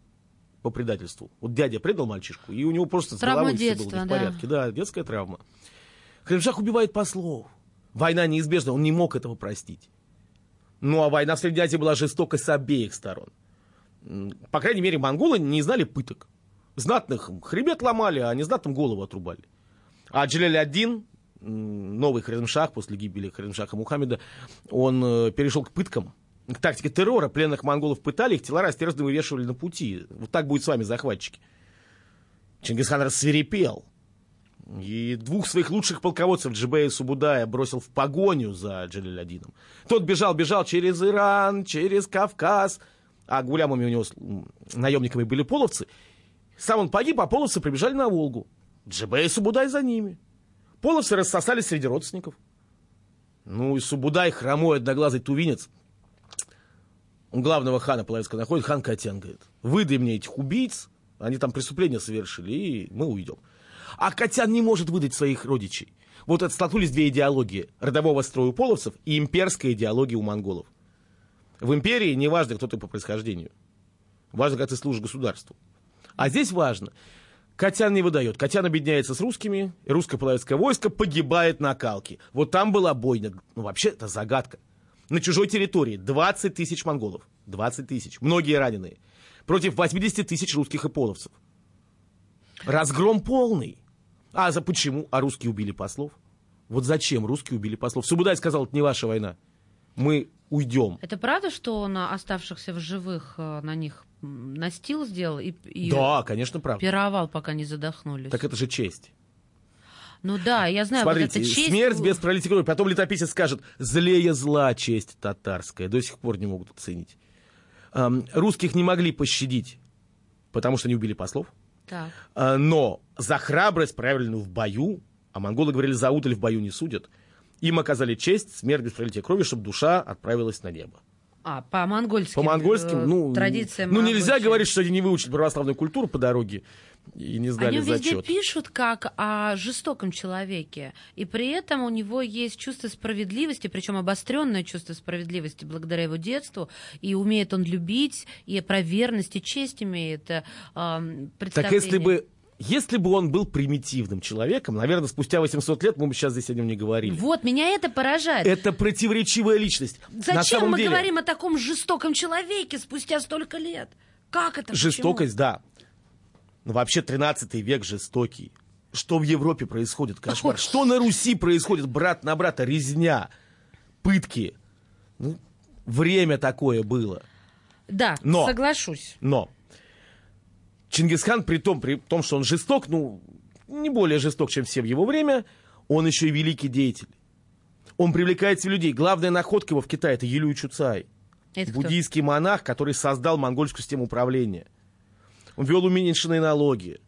по предательству. Вот дядя предал мальчишку, и у него просто с Травма головой все было детства, не в да. порядке. Да, детская травма. Хремшах убивает послов. Война неизбежна, он не мог этого простить. Ну, а война в Средней Азии была жестокой с обеих сторон. По крайней мере, монголы не знали пыток. Знатных хребет ломали, а незнатным голову отрубали. А Джиляль один, новый Харизмшах после гибели Харизмшаха Мухаммеда, он э, перешел к пыткам, к тактике террора. Пленных монголов пытали, их тела растерзанно вывешивали на пути. Вот так будет с вами, захватчики. Чингисхан рассверепел. И двух своих лучших полководцев Джибея Субудая бросил в погоню за Джалилядином. Тот бежал, бежал через Иран, через Кавказ, а гулямами у него наемниками были половцы. Сам он погиб, а половцы прибежали на Волгу. Джибей и Субудай за ними. Половцы рассосались среди родственников. Ну и Субудай, хромой, одноглазый тувинец, он главного хана Половецка находит, хан Катян говорит, выдай мне этих убийц, они там преступления совершили, и мы уйдем. А Катян не может выдать своих родичей. Вот это столкнулись две идеологии. Родового строя у половцев и имперская идеология у монголов. В империи не важно, кто ты по происхождению. Важно, как ты служишь государству. А здесь важно. Катян не выдает. Катян объединяется с русскими, и русское половецкое войско погибает на Калке. Вот там была бойня. Ну, вообще, это загадка. На чужой территории 20 тысяч монголов. 20 тысяч. Многие раненые. Против 80 тысяч русских и половцев. Разгром полный. А за почему? А русские убили послов? Вот зачем русские убили послов? Субудай сказал, это не ваша война. Мы уйдем. Это правда, что он а, оставшихся в живых э, на них настил сделал и, и Да, конечно, правда. пировал, пока не задохнулись? Так это же честь. Ну да, я знаю, Смотрите, вот эта честь... смерть без пролития крови. Потом летописец скажет, злее зла честь татарская. До сих пор не могут оценить. Ам, русских не могли пощадить, потому что они убили послов. Так. А, но за храбрость, проявленную в бою, а монголы говорили, за удаль в бою не судят, им оказали честь, смерть без пролития крови, чтобы душа отправилась на небо. А, по монгольским, По монгольским, э, ну, традициям. ну нельзя говорить, что они не выучили православную культуру по дороге и не сдали везде зачет. пишут как о жестоком человеке, и при этом у него есть чувство справедливости, причем обостренное чувство справедливости благодаря его детству, и умеет он любить, и про верность и честь имеет э, Так если бы, если бы он был примитивным человеком, наверное, спустя 800 лет мы бы сейчас здесь о нем не говорили. Вот, меня это поражает. Это противоречивая личность. На Зачем мы деле, говорим о таком жестоком человеке спустя столько лет? Как это? Почему? Жестокость, да. Но вообще 13 век жестокий. Что в Европе происходит? Кошмар. Что на Руси происходит? Брат на брата, резня, пытки. Ну, время такое было. Да, Но. соглашусь. Но Чингисхан, при том, при том, что он жесток, ну, не более жесток, чем все в его время, он еще и великий деятель. Он привлекает себе людей. Главная находка его в Китае – это Юлию Чуцай. Это кто? буддийский монах, который создал монгольскую систему управления. Ввел уменьшенные налоги.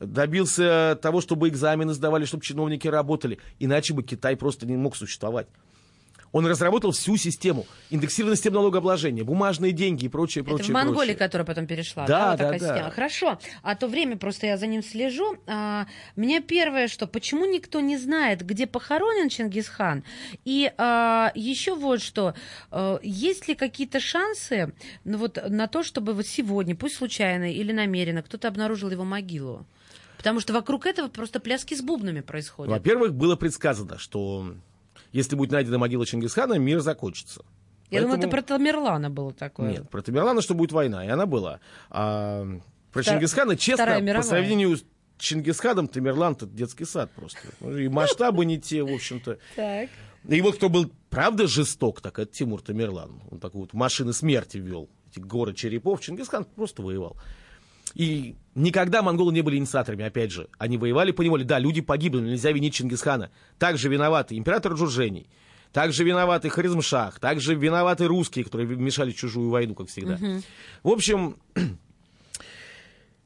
добился того, чтобы экзамены сдавали, чтобы чиновники работали. Иначе бы Китай просто не мог существовать. Он разработал всю систему. Индексированная система налогообложения, бумажные деньги и прочее, прочее, Это в Монголии, прочее. которая потом перешла. Да, вот да, такая да. система. Хорошо. А то время просто я за ним слежу. А, мне первое, что почему никто не знает, где похоронен Чингисхан? И а, еще вот что. А, есть ли какие-то шансы ну, вот, на то, чтобы вот сегодня, пусть случайно или намеренно, кто-то обнаружил его могилу? Потому что вокруг этого просто пляски с бубнами происходят. Во-первых, было предсказано, что если будет найдена могила Чингисхана, мир закончится. Я думаю, это Поэтому- про Тамерлана было такое. Нет, про Тамерлана, что будет война, и она была. А про Втор- Чингисхана, честно, по сравнению с Чингисханом, Тамерлан это детский сад просто. И масштабы не те, в общем-то. Так. И вот кто был, правда, жесток, так это Тимур Тамерлан. Он такую вот машины смерти вел. Эти горы черепов. Чингисхан просто воевал. И никогда монголы не были инициаторами, опять же. Они воевали, понимали, да, люди погибли, но нельзя винить Чингисхана. Также виноваты император Джуржений, также виноваты Харизмшах, также виноваты русские, которые вмешали в чужую войну, как всегда. В общем,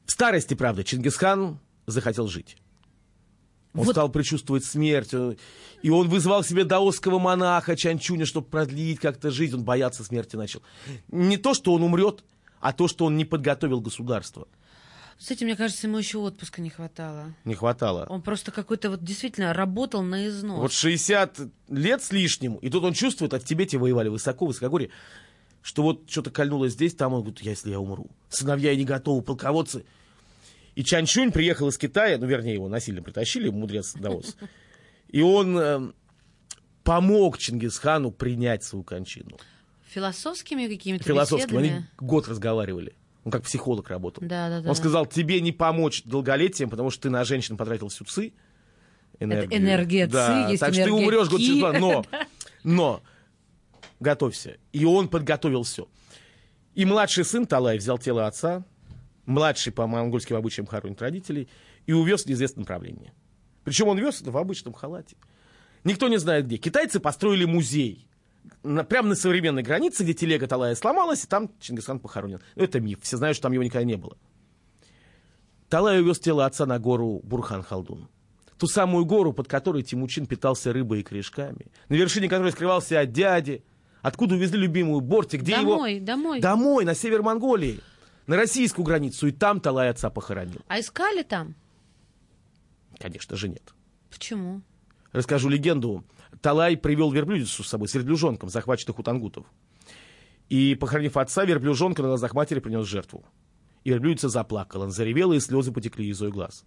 в старости, правда, Чингисхан захотел жить. Он Вот- стал предчувствовать смерть, и он вызвал себе даосского монаха Чанчуня, чтобы продлить как-то жизнь. Он бояться смерти начал. Не то, что он умрет, а то, что он не подготовил государство. Кстати, мне кажется, ему еще отпуска не хватало. Не хватало. Он просто какой-то вот действительно работал на износ. Вот 60 лет с лишним, и тут он чувствует, в Тибете воевали высоко, высокогорье, что вот что-то кольнуло здесь, там он говорит, я, если я умру. Сыновья не готовы, полководцы. И Чанчунь приехал из Китая, ну, вернее, его насильно притащили, мудрец Даос. И он э, помог Чингисхану принять свою кончину. Философскими какими-то Философским. Они год разговаривали. Он как психолог работал. Да, да, да. Он сказал, тебе не помочь долголетием, потому что ты на женщин потратил всю ци. энергию. энергия ци, да, есть Так что ты умрешь год через два. Но, но, готовься. И он подготовил все. И младший сын Талай взял тело отца, младший по монгольским обычаям хоронит родителей, и увез в неизвестном направлении. Причем он вез это в обычном халате. Никто не знает где. Китайцы построили музей. На, прямо на современной границе, где телега Талая сломалась, и там Чингисхан похоронен. Ну, это миф. Все знают, что там его никогда не было. Талай увез тело отца на гору Бурхан-Халдун. Ту самую гору, под которой Тимучин питался рыбой и корешками. На вершине которой скрывался от дяди. Откуда увезли любимую Борти, где Домой, его... домой. Домой, на север Монголии. На российскую границу. И там Талай отца похоронил. А искали там? Конечно же нет. Почему? Расскажу легенду. Талай привел верблюдицу с собой, с верблюжонком, захваченных у тангутов. И, похоронив отца, верблюжонка на глазах матери принес жертву. И верблюдица заплакала, она заревела, и слезы потекли из ее глаз.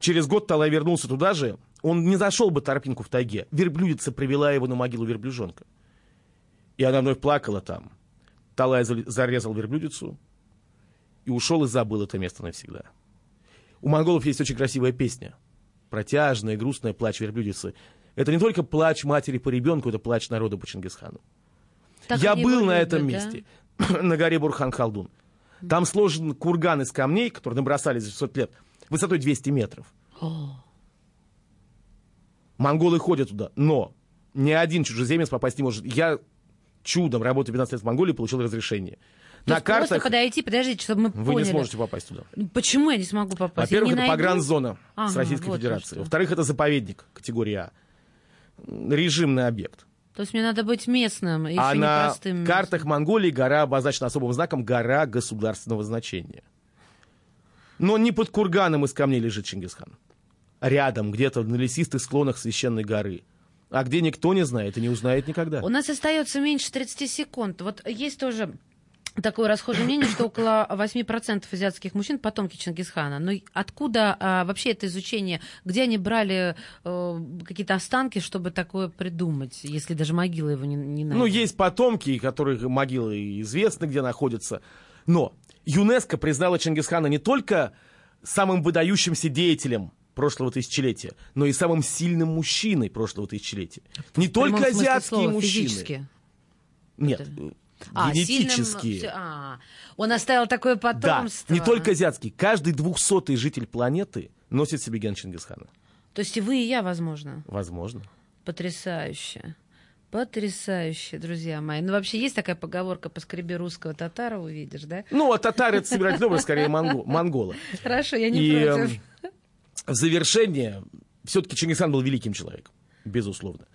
Через год Талай вернулся туда же. Он не зашел бы торпинку в тайге. Верблюдица привела его на могилу верблюжонка. И она вновь плакала там. Талай за- зарезал верблюдицу и ушел и забыл это место навсегда. У монголов есть очень красивая песня. Протяжная, грустная плач верблюдицы. Это не только плач матери по ребенку, это плач народа по Чингисхану. Так Я был на этом да? месте, на горе Бурхан-Халдун. Там сложен курган из камней, которые набросали за 600 лет, высотой 200 метров. О, Монголы ходят туда, но ни один чужеземец попасть не может. Я чудом, работая 15 лет в Монголии, получил разрешение. то на есть просто картах подойти, подождите, чтобы мы вы поняли. не сможете попасть туда. Почему я не смогу попасть? Во-первых, это найду? погранзона Ага, с Российской вот Федерацией. Во-вторых, это заповедник категории А. Режимный объект. То есть мне надо быть местным, еще а на простым. картах Монголии гора обозначена особым знаком «Гора государственного значения». Но не под курганом из камней лежит Чингисхан. Рядом, где-то на лесистых склонах священной горы. А где никто не знает и не узнает никогда. У нас остается меньше 30 секунд. Вот есть тоже такое расхожее мнение, что около 8% азиатских мужчин потомки Чингисхана. Но откуда а, вообще это изучение? Где они брали э, какие-то останки, чтобы такое придумать, если даже могила его не, не Ну, найдена? есть потомки, которых могилы известны, где находятся. Но ЮНЕСКО признала Чингисхана не только самым выдающимся деятелем прошлого тысячелетия, но и самым сильным мужчиной прошлого тысячелетия. Не только азиатские слова, мужчины. Физически. Нет, Это- А, генетические. сильным- а, он оставил такое Да, потомство. не только азиатский. Каждый двухсотый житель планеты носит себе ген Чингисхана. То есть и вы, и я, возможно. Возможно. Потрясающе. Потрясающе, друзья мои. Ну, вообще, есть такая поговорка «поскреби русского татара, увидишь», да? Ну, а татары это собирательный образ, скорее, монго- монголы. Хорошо, я не И против. эм, в завершение, все-таки Чингисхан был великим человеком, безусловно.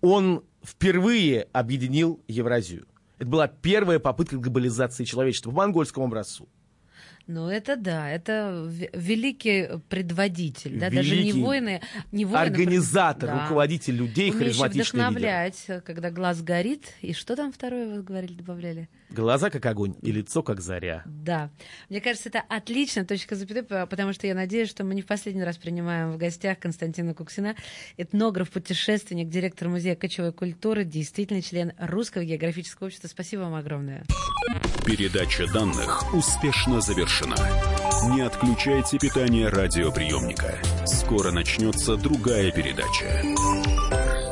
Он впервые объединил Евразию. Это была первая попытка глобализации человечества по монгольскому образцу. Ну, это да, это великий предводитель, да, даже не Великий воины, не воины, Организатор, да. руководитель людей, Умеющий харизматичный лидер. вдохновлять, когда глаз горит. И что там второе вы говорили, добавляли? Глаза как огонь и лицо как заря. Да. Мне кажется, это отличная точка запятой, по- потому что я надеюсь, что мы не в последний раз принимаем в гостях Константина Куксина, этнограф, путешественник, директор Музея кочевой культуры, действительный член Русского географического общества. Спасибо вам огромное. Передача данных успешно завершена. Не отключайте питание радиоприемника. Скоро начнется другая передача.